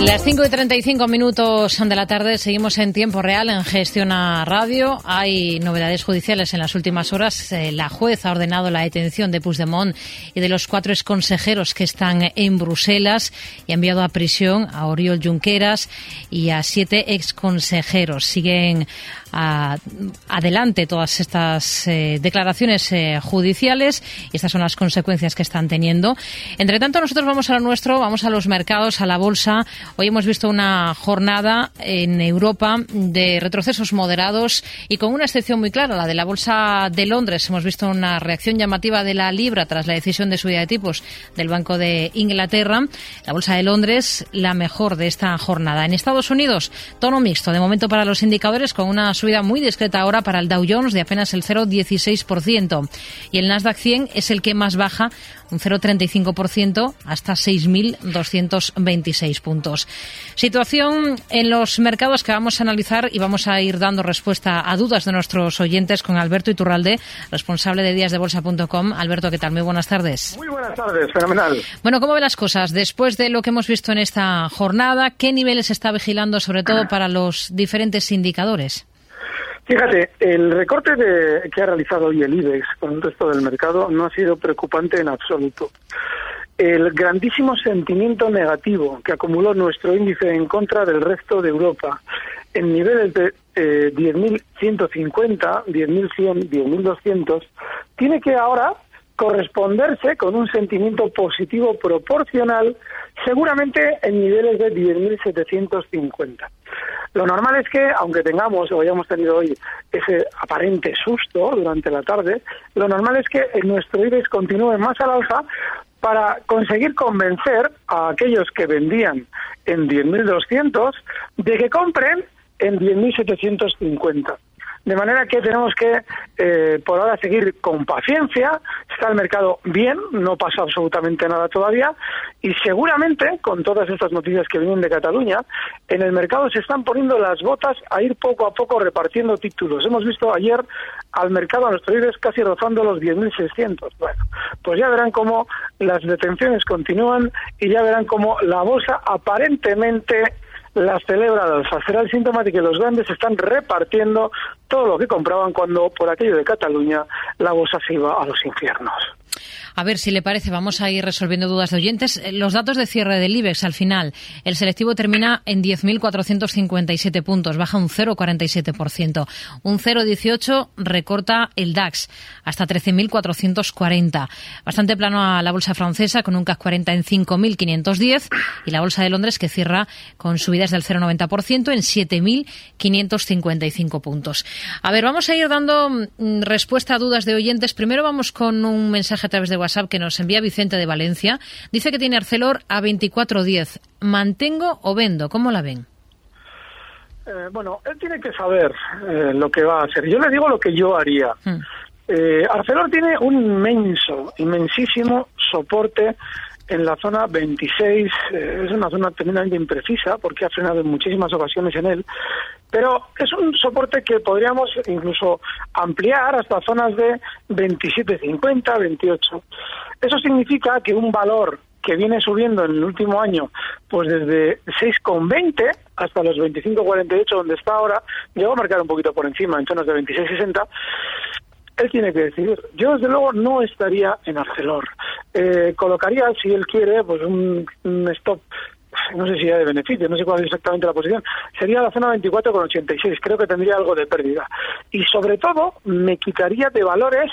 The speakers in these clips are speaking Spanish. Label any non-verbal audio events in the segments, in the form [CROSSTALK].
Las 5 y 35 minutos de la tarde seguimos en tiempo real en Gestiona Radio. Hay novedades judiciales en las últimas horas. Eh, la juez ha ordenado la detención de Puigdemont y de los cuatro exconsejeros que están en Bruselas y ha enviado a prisión a Oriol Junqueras y a siete exconsejeros. Siguen adelante todas estas eh, declaraciones eh, judiciales y estas son las consecuencias que están teniendo. Entre tanto, nosotros vamos a lo nuestro, vamos a los mercados, a la bolsa. Hoy hemos visto una jornada en Europa de retrocesos moderados y con una excepción muy clara, la de la bolsa de Londres. Hemos visto una reacción llamativa de la libra tras la decisión de subida de tipos del Banco de Inglaterra. La bolsa de Londres, la mejor de esta jornada. En Estados Unidos, tono mixto de momento para los indicadores con una subida muy discreta ahora para el Dow Jones de apenas el 0,16%. Y el Nasdaq 100 es el que más baja, un 0,35% hasta 6.226 puntos. Situación en los mercados que vamos a analizar y vamos a ir dando respuesta a dudas de nuestros oyentes con Alberto Iturralde, responsable de díasdebolsa.com. Alberto, ¿qué tal? Muy buenas tardes. Muy buenas tardes, fenomenal. Bueno, ¿cómo ve las cosas después de lo que hemos visto en esta jornada? ¿Qué niveles está vigilando sobre todo [CLEARS THROAT] para los diferentes indicadores? Fíjate, el recorte que ha realizado hoy el IBEX con el resto del mercado no ha sido preocupante en absoluto. El grandísimo sentimiento negativo que acumuló nuestro índice en contra del resto de Europa en niveles de eh, 10.150, 10.100, 10.200, tiene que ahora corresponderse con un sentimiento positivo proporcional, seguramente en niveles de 10.750. Lo normal es que, aunque tengamos o hayamos tenido hoy ese aparente susto durante la tarde, lo normal es que nuestro IBEX continúe más al alza para conseguir convencer a aquellos que vendían en 10.200 de que compren en 10.750. De manera que tenemos que, eh, por ahora, seguir con paciencia. Está el mercado bien, no pasa absolutamente nada todavía. Y seguramente, con todas estas noticias que vienen de Cataluña, en el mercado se están poniendo las botas a ir poco a poco repartiendo títulos. Hemos visto ayer al mercado, a nuestro IBEX, casi rozando los 10.600. Bueno, pues ya verán cómo las detenciones continúan y ya verán cómo la bolsa aparentemente las celebra alza. Será el síntoma de que los grandes están repartiendo todo lo que compraban cuando, por aquello de Cataluña, la bolsa se iba a los infiernos. A ver si le parece, vamos a ir resolviendo dudas de oyentes. Eh, los datos de cierre del IBEX al final. El selectivo termina en 10.457 puntos, baja un 0,47%. Un 0,18 recorta el DAX hasta 13.440. Bastante plano a la bolsa francesa con un CAC 40 en 5.510 y la bolsa de Londres que cierra con subidas del 0,90% en 7.555 puntos. A ver, vamos a ir dando mm, respuesta a dudas de oyentes. Primero vamos con un mensaje a través de WhatsApp que nos envía Vicente de Valencia. Dice que tiene Arcelor a 24.10. ¿Mantengo o vendo? ¿Cómo la ven? Eh, bueno, él tiene que saber eh, lo que va a hacer. Yo le digo lo que yo haría. Hmm. Eh, Arcelor tiene un inmenso, inmensísimo soporte en la zona 26. es una zona tremendamente imprecisa porque ha frenado en muchísimas ocasiones en él. Pero es un soporte que podríamos incluso ampliar hasta zonas de 27,50, 28. Eso significa que un valor que viene subiendo en el último año, pues desde 6,20 hasta los 25,48 donde está ahora, llegó a marcar un poquito por encima, en zonas de 26,60, él tiene que decidir. Yo, desde luego, no estaría en Arcelor. Eh, colocaría, si él quiere, pues un stop no sé si era de beneficio, no sé cuál es exactamente la posición, sería la zona 24,86, creo que tendría algo de pérdida. Y sobre todo, me quitaría de valores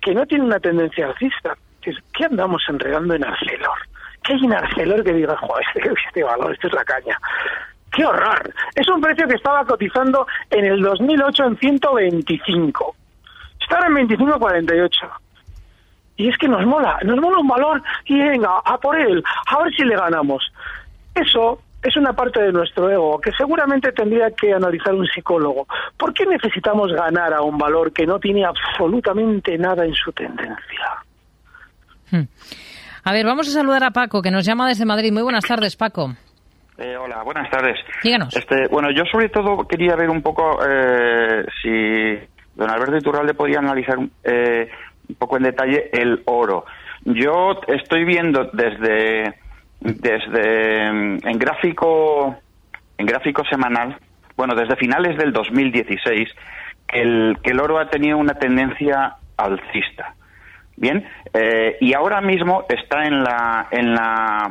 que no tienen una tendencia alcista. ¿Qué andamos enredando en Arcelor? ¿Qué hay en Arcelor que diga, joder, este, [LAUGHS] este valor, esto es la caña? ¡Qué horror! Es un precio que estaba cotizando en el 2008 en 125. Está ahora en 25,48. Y es que nos mola, nos mola un valor y venga, a por él, a ver si le ganamos. Eso es una parte de nuestro ego que seguramente tendría que analizar un psicólogo. ¿Por qué necesitamos ganar a un valor que no tiene absolutamente nada en su tendencia? Hmm. A ver, vamos a saludar a Paco, que nos llama desde Madrid. Muy buenas tardes, Paco. Eh, hola, buenas tardes. Díganos. Este, bueno, yo sobre todo quería ver un poco eh, si don Alberto Iturralde podía analizar eh, un poco en detalle el oro. Yo estoy viendo desde desde mm, en gráfico en gráfico semanal, bueno, desde finales del 2016 que el, que el oro ha tenido una tendencia alcista. Bien, eh, y ahora mismo está en la en la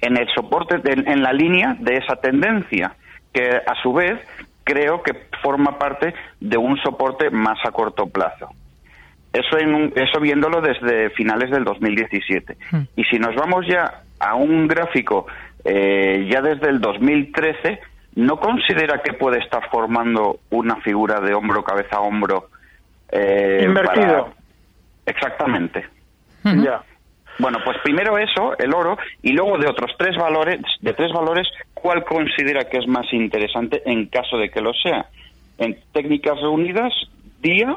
en el soporte en la línea de esa tendencia que a su vez creo que forma parte de un soporte más a corto plazo. Eso, en eso viéndolo desde finales del 2017. Hmm. Y si nos vamos ya a un gráfico eh, ya desde el 2013, ¿no considera que puede estar formando una figura de hombro, cabeza, hombro? Eh, Invertido. Exactamente. Ya. Bueno, pues primero eso, el oro, y luego de otros tres valores, de tres valores, ¿cuál considera que es más interesante en caso de que lo sea? En técnicas reunidas, día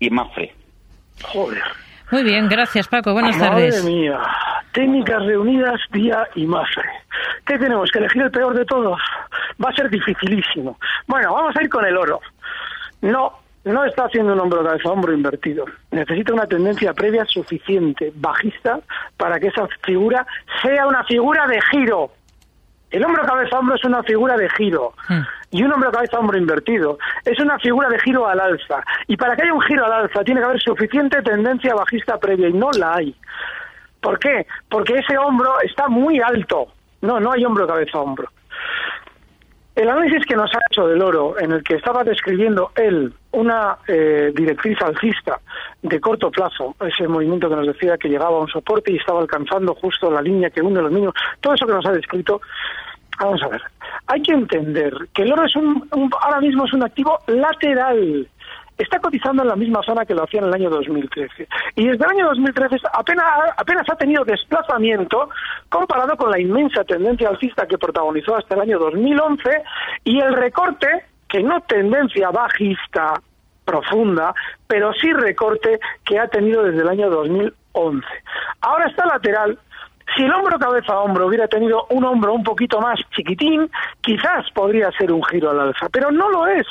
y Mafre. Joder. Muy bien, gracias Paco. Buenas Madre tardes. mía. Técnicas reunidas, día y Mafre. ¿Qué tenemos? ¿Que elegir el peor de todos? Va a ser dificilísimo. Bueno, vamos a ir con el oro. No, no está haciendo un hombro cabeza hombro invertido. Necesita una tendencia previa suficiente, bajista, para que esa figura sea una figura de giro. El hombro cabeza hombro es una figura de giro. Hmm. Y un hombro cabeza hombro invertido es una figura de giro al alza. Y para que haya un giro al alza tiene que haber suficiente tendencia bajista previa y no la hay. ¿Por qué? Porque ese hombro está muy alto. No, no hay hombro cabeza hombro. El análisis que nos ha hecho del oro, en el que estaba describiendo él una eh, directriz alcista de corto plazo, ese movimiento que nos decía que llegaba a un soporte y estaba alcanzando justo la línea que une los mínimos, todo eso que nos ha descrito, vamos a ver, hay que entender que el oro es un ahora mismo es un activo lateral, está cotizando en la misma zona que lo hacía en el año 2013. Y desde el año 2013 apenas, apenas ha tenido desplazamiento comparado con la inmensa tendencia alcista que protagonizó hasta el año 2011 y el recorte, que no tendencia bajista profunda, pero sí recorte que ha tenido desde el año 2011. Ahora está lateral, si el hombro cabeza a hombro hubiera tenido un hombro un poquito más chiquitín, quizás podría ser un giro al alza, pero no lo es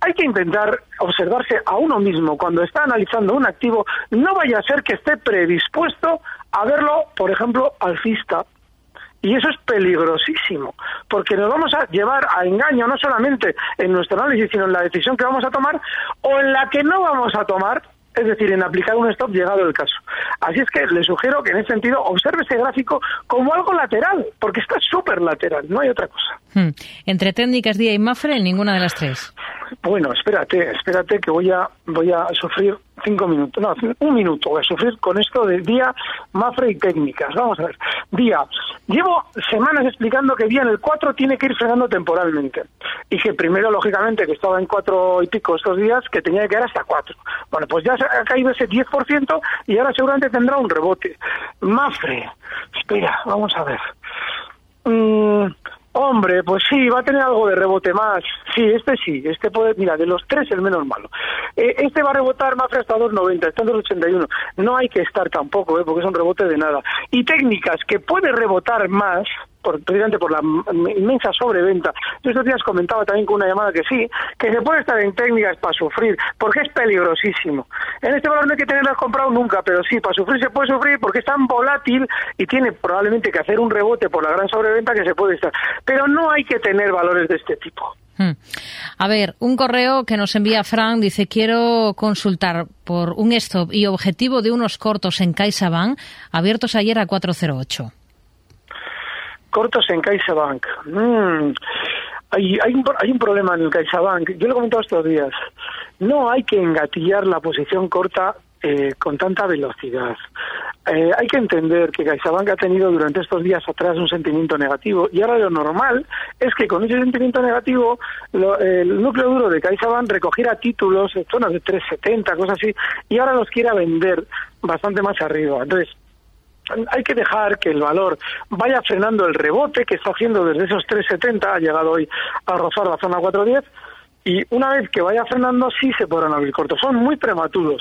hay que intentar observarse a uno mismo cuando está analizando un activo, no vaya a ser que esté predispuesto a verlo, por ejemplo, alcista. Y eso es peligrosísimo, porque nos vamos a llevar a engaño no solamente en nuestro análisis, sino en la decisión que vamos a tomar o en la que no vamos a tomar es decir, en aplicar un stop llegado el caso. Así es que le sugiero que en ese sentido observe ese gráfico como algo lateral, porque está súper lateral, no hay otra cosa. Hmm. Entre técnicas día y Mafre, ninguna de las tres. Bueno, espérate, espérate que voy a voy a sufrir cinco minutos, no, un minuto voy a sufrir con esto de día, Mafre y técnicas. Vamos a ver. Día, llevo semanas explicando que día en el 4 tiene que ir frenando temporalmente y que primero, lógicamente, que estaba en cuatro y pico estos días, que tenía que quedar hasta cuatro. Bueno, pues ya ha caído ese 10% y ahora seguramente tendrá un rebote. Mafre, espera, vamos a ver. Mm, Hombre, pues sí, va a tener algo de rebote más. Sí, este sí, este puede, mira, de los tres el menos malo. Eh, este va a rebotar más hasta 2.90, está en 2.81. No hay que estar tampoco, ¿eh? porque es un rebote de nada. Y técnicas que puede rebotar más, por, precisamente por la inmensa sobreventa. Yo estos días comentaba también con una llamada que sí, que se puede estar en técnicas para sufrir, porque es peligrosísimo. En este valor no hay que tenerlas comprado nunca, pero sí, para sufrir se puede sufrir porque es tan volátil y tiene probablemente que hacer un rebote por la gran sobreventa que se puede estar. Pero no hay que tener valores de este tipo. Hmm. A ver, un correo que nos envía Frank dice quiero consultar por un stop y objetivo de unos cortos en CaixaBank abiertos ayer a 408 cortos en CaixaBank. Mm. Hay, hay, un, hay un problema en el CaixaBank. Yo lo he comentado estos días. No hay que engatillar la posición corta eh, con tanta velocidad. eh, hay que entender que CaixaBank ha tenido durante estos días atrás un sentimiento negativo y ahora lo normal es que con ese sentimiento negativo el núcleo duro de CaixaBank recogiera títulos en zonas de 370, cosas así, y ahora los quiera vender bastante más arriba. Entonces, hay que dejar que el valor vaya frenando el rebote que está haciendo desde esos 370, ha llegado hoy a rozar la zona 410, y una vez que vaya frenando sí se podrán abrir cortos. Son muy prematuros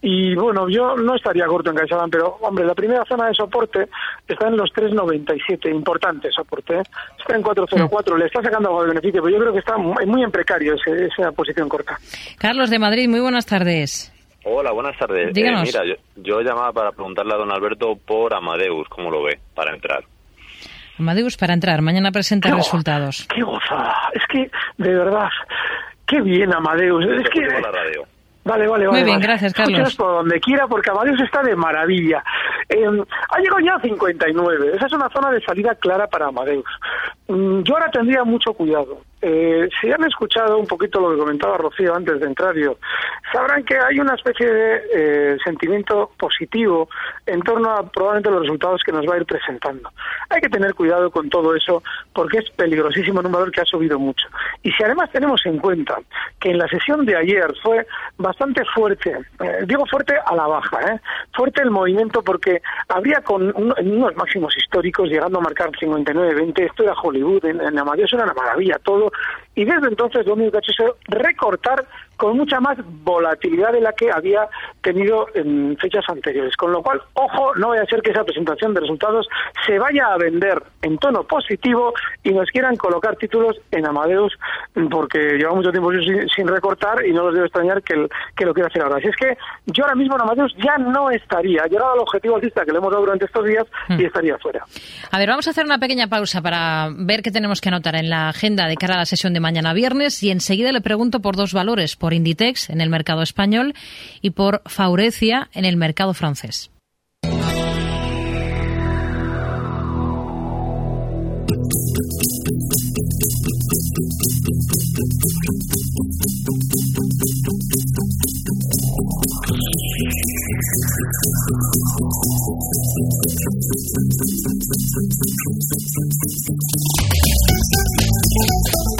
y bueno, yo no estaría corto en CaixaBank, pero hombre, la primera zona de soporte está en los 3.97, importante soporte, ¿eh? está en 4.04, le está sacando algo de beneficio, pero yo creo que está muy en precario esa posición corta. Carlos de Madrid, muy buenas tardes. Hola, buenas tardes. Eh, mira, yo, yo llamaba para preguntarle a don Alberto por Amadeus, ¿cómo lo ve para entrar? Amadeus para entrar. Mañana presenta resultados. ¡Qué gozada! Es que, de verdad, qué bien Amadeus. Es que... La radio. Vale, vale, vale. Muy bien, gracias, Carlos. por donde quiera, porque Amadeus está de maravilla. Eh, ha llegado ya a 59. Esa es una zona de salida clara para Amadeus. Mm, yo ahora tendría mucho cuidado. Eh, si han escuchado un poquito lo que comentaba Rocío antes de entrar yo, sabrán que hay una especie de eh, sentimiento positivo en torno a probablemente los resultados que nos va a ir presentando. Hay que tener cuidado con todo eso porque es peligrosísimo en un valor que ha subido mucho. Y si además tenemos en cuenta que en la sesión de ayer fue bastante fuerte, eh, digo fuerte a la baja, ¿eh? fuerte el movimiento porque habría con unos máximos históricos llegando a marcar 59-20, esto era Hollywood, en, en Amadeus era una maravilla todo, y desde entonces lo único que ha hecho es recortar con mucha más volatilidad de la que había tenido en fechas anteriores. Con lo cual, ojo, no vaya a ser que esa presentación de resultados se vaya a vender en tono positivo y nos quieran colocar títulos en Amadeus, porque lleva mucho tiempo sin, recortar y no los debe extrañar que, que lo quiera hacer ahora. Así es que yo ahora mismo en Amadeus ya no estaría, ha llegado al objetivo alcista que le hemos dado durante estos días y hmm. estaría fuera. A ver, vamos a hacer una pequeña pausa para ver qué tenemos que anotar en la agenda de cara a la sesión de mañana viernes y enseguida le pregunto por dos valores, por Inditex en el mercado español y por Faurecia en el mercado francés.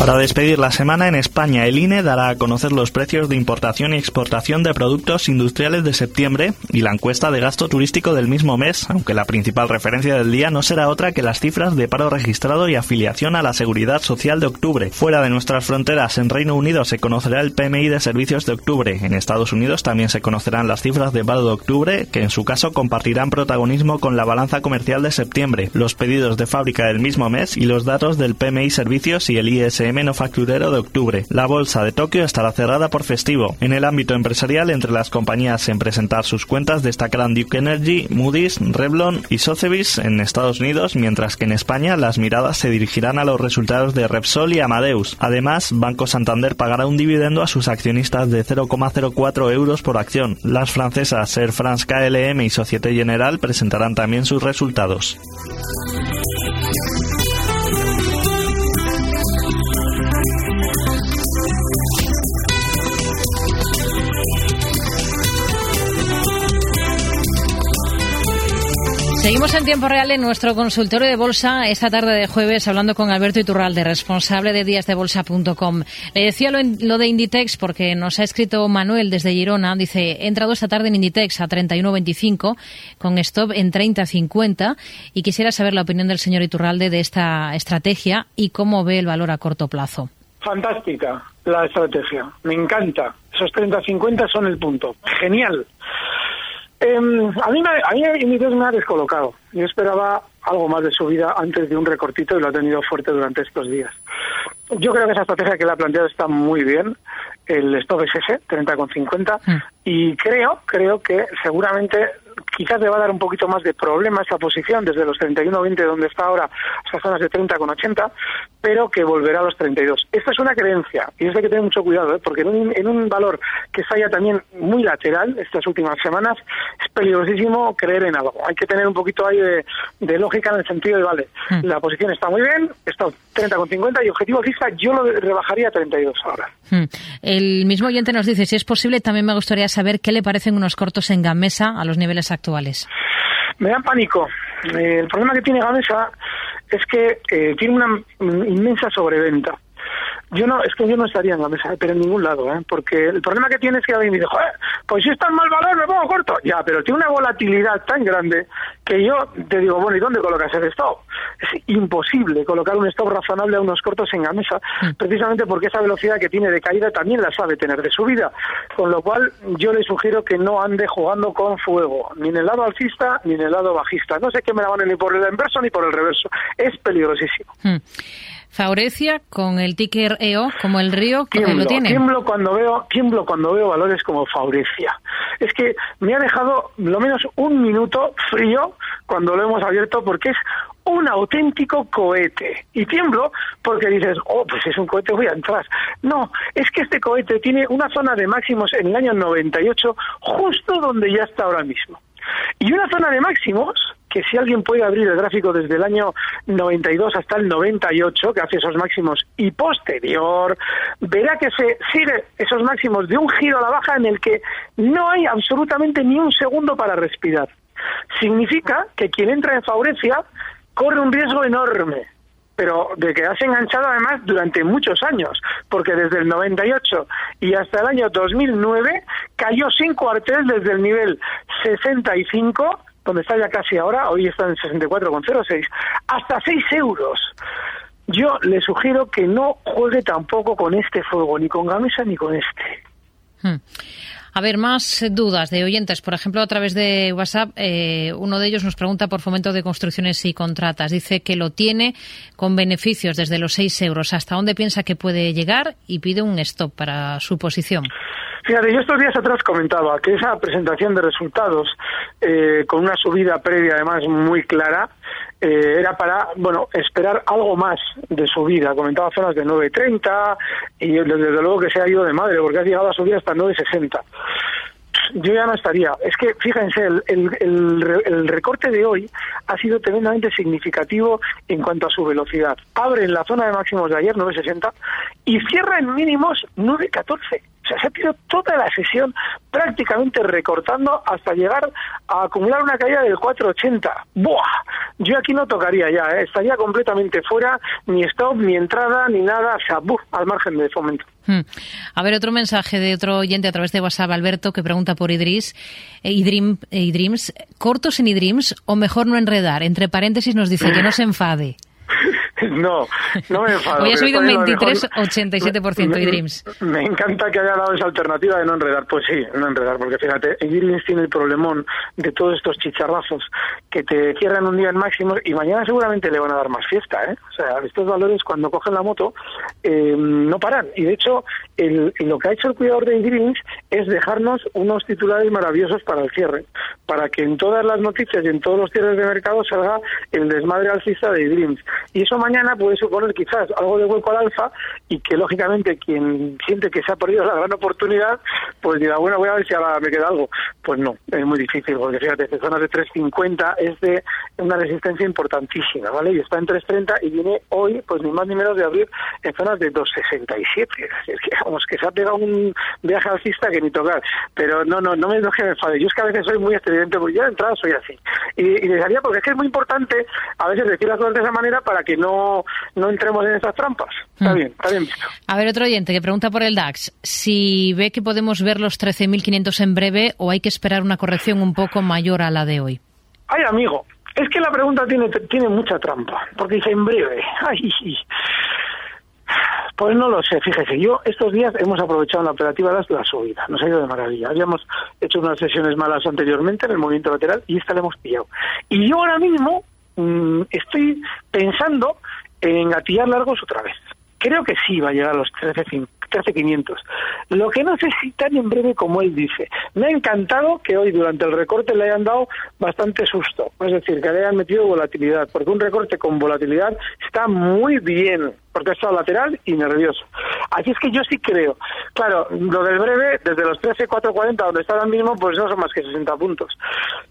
Para despedir la semana en España, el INE dará a conocer los precios de importación y exportación de productos industriales de septiembre y la encuesta de gasto turístico del mismo mes, aunque la principal referencia del día no será otra que las cifras de paro registrado y afiliación a la seguridad social de octubre. Fuera de nuestras fronteras, en Reino Unido se conocerá el PMI de servicios de octubre. En Estados Unidos también se conocerán las cifras de paro de octubre, que en su caso compartirán protagonismo con la balanza comercial de septiembre, los pedidos de fábrica del mismo mes y los datos del PMI servicios y el ISM menos facturero de octubre. La bolsa de Tokio estará cerrada por festivo. En el ámbito empresarial, entre las compañías en presentar sus cuentas destacarán Duke Energy, Moody's, Revlon y Sotheby's en Estados Unidos, mientras que en España las miradas se dirigirán a los resultados de Repsol y Amadeus. Además, Banco Santander pagará un dividendo a sus accionistas de 0,04 euros por acción. Las francesas Air France KLM y Societe General presentarán también sus resultados. Seguimos en tiempo real en nuestro consultorio de bolsa esta tarde de jueves hablando con Alberto Iturralde, responsable de díasdebolsa.com. Le decía lo, de Inditex porque nos ha escrito Manuel desde Girona. Dice, he entrado esta tarde en Inditex a 31.25 con stop en 30.50 y quisiera saber la opinión del señor Iturralde de esta estrategia y cómo ve el valor a corto plazo. Fantástica la estrategia, me encanta. Esos 30.50 son el punto. Genial. Eh, a mí, me, a mí me ha descolocado. Yo esperaba algo más de su vida antes de un recortito y lo ha tenido fuerte durante estos días. Yo creo que esa estrategia que le ha planteado está muy bien. El stop es ese, 30,50. Mm. Y creo, creo que seguramente quizás le va a dar un poquito más de problema esa posición desde los 31,20 donde está ahora hasta zonas de 30,80, pero que volverá a los 32. Esta es una creencia y es de que tener mucho cuidado, ¿eh? porque en un, en un valor que ya también muy lateral estas últimas semanas es peligrosísimo creer en algo. Hay que tener un poquito ahí de, lógica en el sentido de, vale, hmm. la posición está muy bien, está 30,50 y objetivo fija yo lo rebajaría a 32 ahora. Hmm. El mismo oyente nos dice, si es posible, también me gustaría saber qué le parecen unos cortos en Gamesa a los niveles actuales. Me da pánico. Eh, el problema que tiene Gamesa es que eh, tiene una inmensa sobreventa. Yo no, es que yo no estaría en la mesa, pero en ningún lado, ¿eh? porque el problema que tiene es que alguien me dice, Joder, pues si es tan mal valor, me pongo corto. Ya, pero tiene una volatilidad tan grande que yo te digo, bueno, ¿y dónde colocas el stop? Es imposible colocar un stop razonable a unos cortos en la mesa, mm. precisamente porque esa velocidad que tiene de caída también la sabe tener de subida. Con lo cual, yo le sugiero que no ande jugando con fuego, ni en el lado alcista ni en el lado bajista. No sé qué me la van ni por el inverso ni por el reverso. Es peligrosísimo. Mm. Faurecia con el ticker EO como el río que lo tiene. Tiemblo cuando veo, tiemblo cuando veo valores como Faurecia. Es que me ha dejado lo menos un minuto frío cuando lo hemos abierto porque es un auténtico cohete. Y tiemblo porque dices, oh, pues es un cohete, voy a entrar. No, es que este cohete tiene una zona de máximos en el año 98 justo donde ya está ahora mismo. Y una zona de máximos que si alguien puede abrir el gráfico desde el año 92 hasta el 98, que hace esos máximos, y posterior, verá que se sigue esos máximos de un giro a la baja en el que no hay absolutamente ni un segundo para respirar. Significa que quien entra en Faurecia corre un riesgo enorme pero de quedarse enganchado además durante muchos años, porque desde el 98 y hasta el año 2009 cayó sin cuartel desde el nivel 65 donde está ya casi ahora, hoy está en 64,06, hasta 6 euros. Yo le sugiero que no juegue tampoco con este fuego, ni con Gamesa ni con este. Hmm. A ver, más dudas de oyentes. Por ejemplo, a través de WhatsApp, eh, uno de ellos nos pregunta por fomento de construcciones y contratas. Dice que lo tiene con beneficios desde los 6 euros. ¿Hasta dónde piensa que puede llegar? Y pide un stop para su posición. Fíjate, yo estos días atrás comentaba que esa presentación de resultados, eh, con una subida previa además muy clara, eh, era para, bueno, esperar algo más de subida. Comentaba zonas de 9.30 y desde luego que se ha ido de madre porque ha llegado a subir hasta 9.60 yo ya no estaría. Es que, fíjense, el, el, el, recorte de hoy ha sido tremendamente significativo en cuanto a su velocidad. Abre en la zona de máximos de ayer, 9.60, y cierra en mínimos 9.14 se ha tirado toda la sesión prácticamente recortando hasta llegar a acumular una caída del 4,80. ¡Buah! Yo aquí no tocaría ya, ¿eh? estaría completamente fuera, ni stop, ni entrada, ni nada, o sea, al margen de fomento. Hmm. A ver, otro mensaje de otro oyente a través de WhatsApp, Alberto, que pregunta por Idris, eh, Idrim, eh, Idrims, ¿cortos en Idrims o mejor no enredar? Entre paréntesis nos dice que no se enfade. [LAUGHS] [LAUGHS] No, no me enfado. Hoy ha subido un 23,87% Dreams. Me encanta que haya dado esa alternativa de no enredar. Pues sí, no enredar, porque fíjate, Dreams tiene el problemón de todos estos chicharrazos que te cierran un día en máximo y mañana seguramente le van a dar más fiesta. ¿eh? O sea, estos valores cuando cogen la moto eh, no paran. Y de hecho, el, lo que ha hecho el cuidador de Dreams es dejarnos unos titulares maravillosos para el cierre, para que en todas las noticias y en todos los cierres de mercado salga el desmadre alcista de Dreams. Y eso mañana puede suponer quizás algo de hueco al alfa y que lógicamente quien siente que se ha perdido la gran oportunidad, pues diga, bueno, voy a ver si ahora me queda algo. Pues no, es muy difícil, porque fíjate, de zonas de 3.50 es de una resistencia importantísima, ¿vale? Y está en 3.30 y viene hoy, pues ni más ni menos de abrir en zonas de 2.67. Es que, vamos, que se ha pegado un viaje alcista que ni tocar. Pero no, no, no me, no que me enfade. Yo es que a veces soy muy estridente, porque yo de entrada soy así. Y, y les porque es que es muy importante a veces decir las cosas de esa manera para que no no, entremos en esas trampas. Está mm. bien, está bien visto. A ver, otro oyente que pregunta por el DAX. Si ve que podemos ver los 13.500 en breve o hay que esperar una corrección un poco mayor a la de hoy. Ay, amigo, es que la pregunta tiene, tiene mucha trampa, porque dice en breve. Ay, pues no lo sé, fíjese, yo estos días hemos aprovechado la operativa de la subida, nos ha ido de maravilla. Habíamos hecho unas sesiones malas anteriormente en el movimiento lateral y esta la hemos pillado. Y yo ahora mismo Mm, estoy pensando en gatillar largos otra vez. Creo que sí va a llegar a los 13.500. Lo que no sé si tan en breve como él dice. Me ha encantado que hoy durante el recorte le hayan dado bastante susto. Es decir, que le hayan metido volatilidad. Porque un recorte con volatilidad está muy bien. Porque estado lateral y nervioso. Así es que yo sí creo Claro, lo del breve, desde los 13.440, donde está ahora mismo, pues no son más que 60 puntos.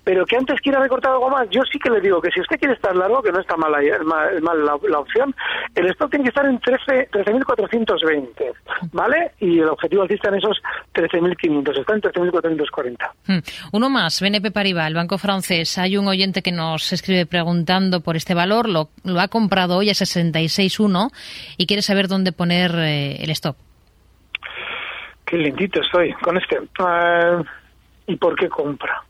Pero que antes quiera recortar algo más, yo sí que le digo que si usted quiere estar largo, que no está mal, la, opción, el stop tiene que estar en 13.420, ¿vale? Y el objetivo alcista en esos 13.500, está en 13.440. Hmm. Uno más, BNP Paribas, el banco francés. Hay un oyente que nos escribe preguntando por este valor, lo, lo ha comprado hoy a 66.1 y quiere saber dónde poner eh, el stop. Qué lentito estoy con este. Uh, ¿Y por qué compra?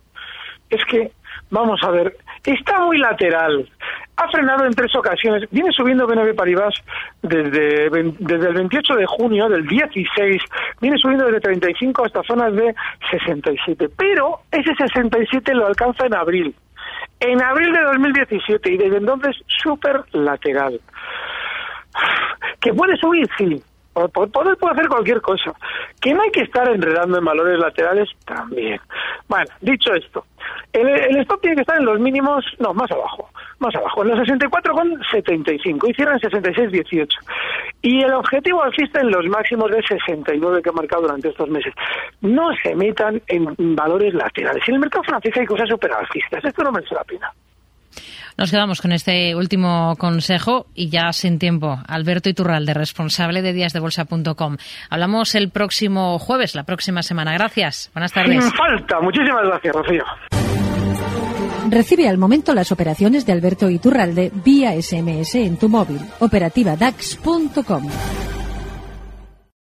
Es que, vamos a ver, está muy lateral. Ha frenado en tres ocasiones. Viene subiendo BNB Paribas desde, desde el 28 de junio del 16. Viene subiendo desde 35 hasta zonas de 67. Pero ese 67 lo alcanza en abril. En abril de 2017 y desde entonces súper lateral. [SIGHS] ¿Que puede subir? Sí, Poder puede hacer cualquier cosa. Que no hay que estar enredando en valores laterales también. Bueno, dicho esto, el, el stop tiene que estar en los mínimos, no, más abajo, más abajo, en los 64,75 y cierra en 66,18. Y el objetivo alcista en los máximos de 69 que ha marcado durante estos meses. No se metan en valores laterales. En el mercado francés hay cosas super alcistas. Esto no merece la pena. Nos quedamos con este último consejo y ya sin tiempo. Alberto Iturralde, responsable de díasdebolsa.com. Hablamos el próximo jueves, la próxima semana. Gracias. Buenas tardes. Sin falta. Muchísimas gracias, Rocío. Recibe al momento las operaciones de Alberto Iturralde vía SMS en tu móvil. Operativa DAX.com.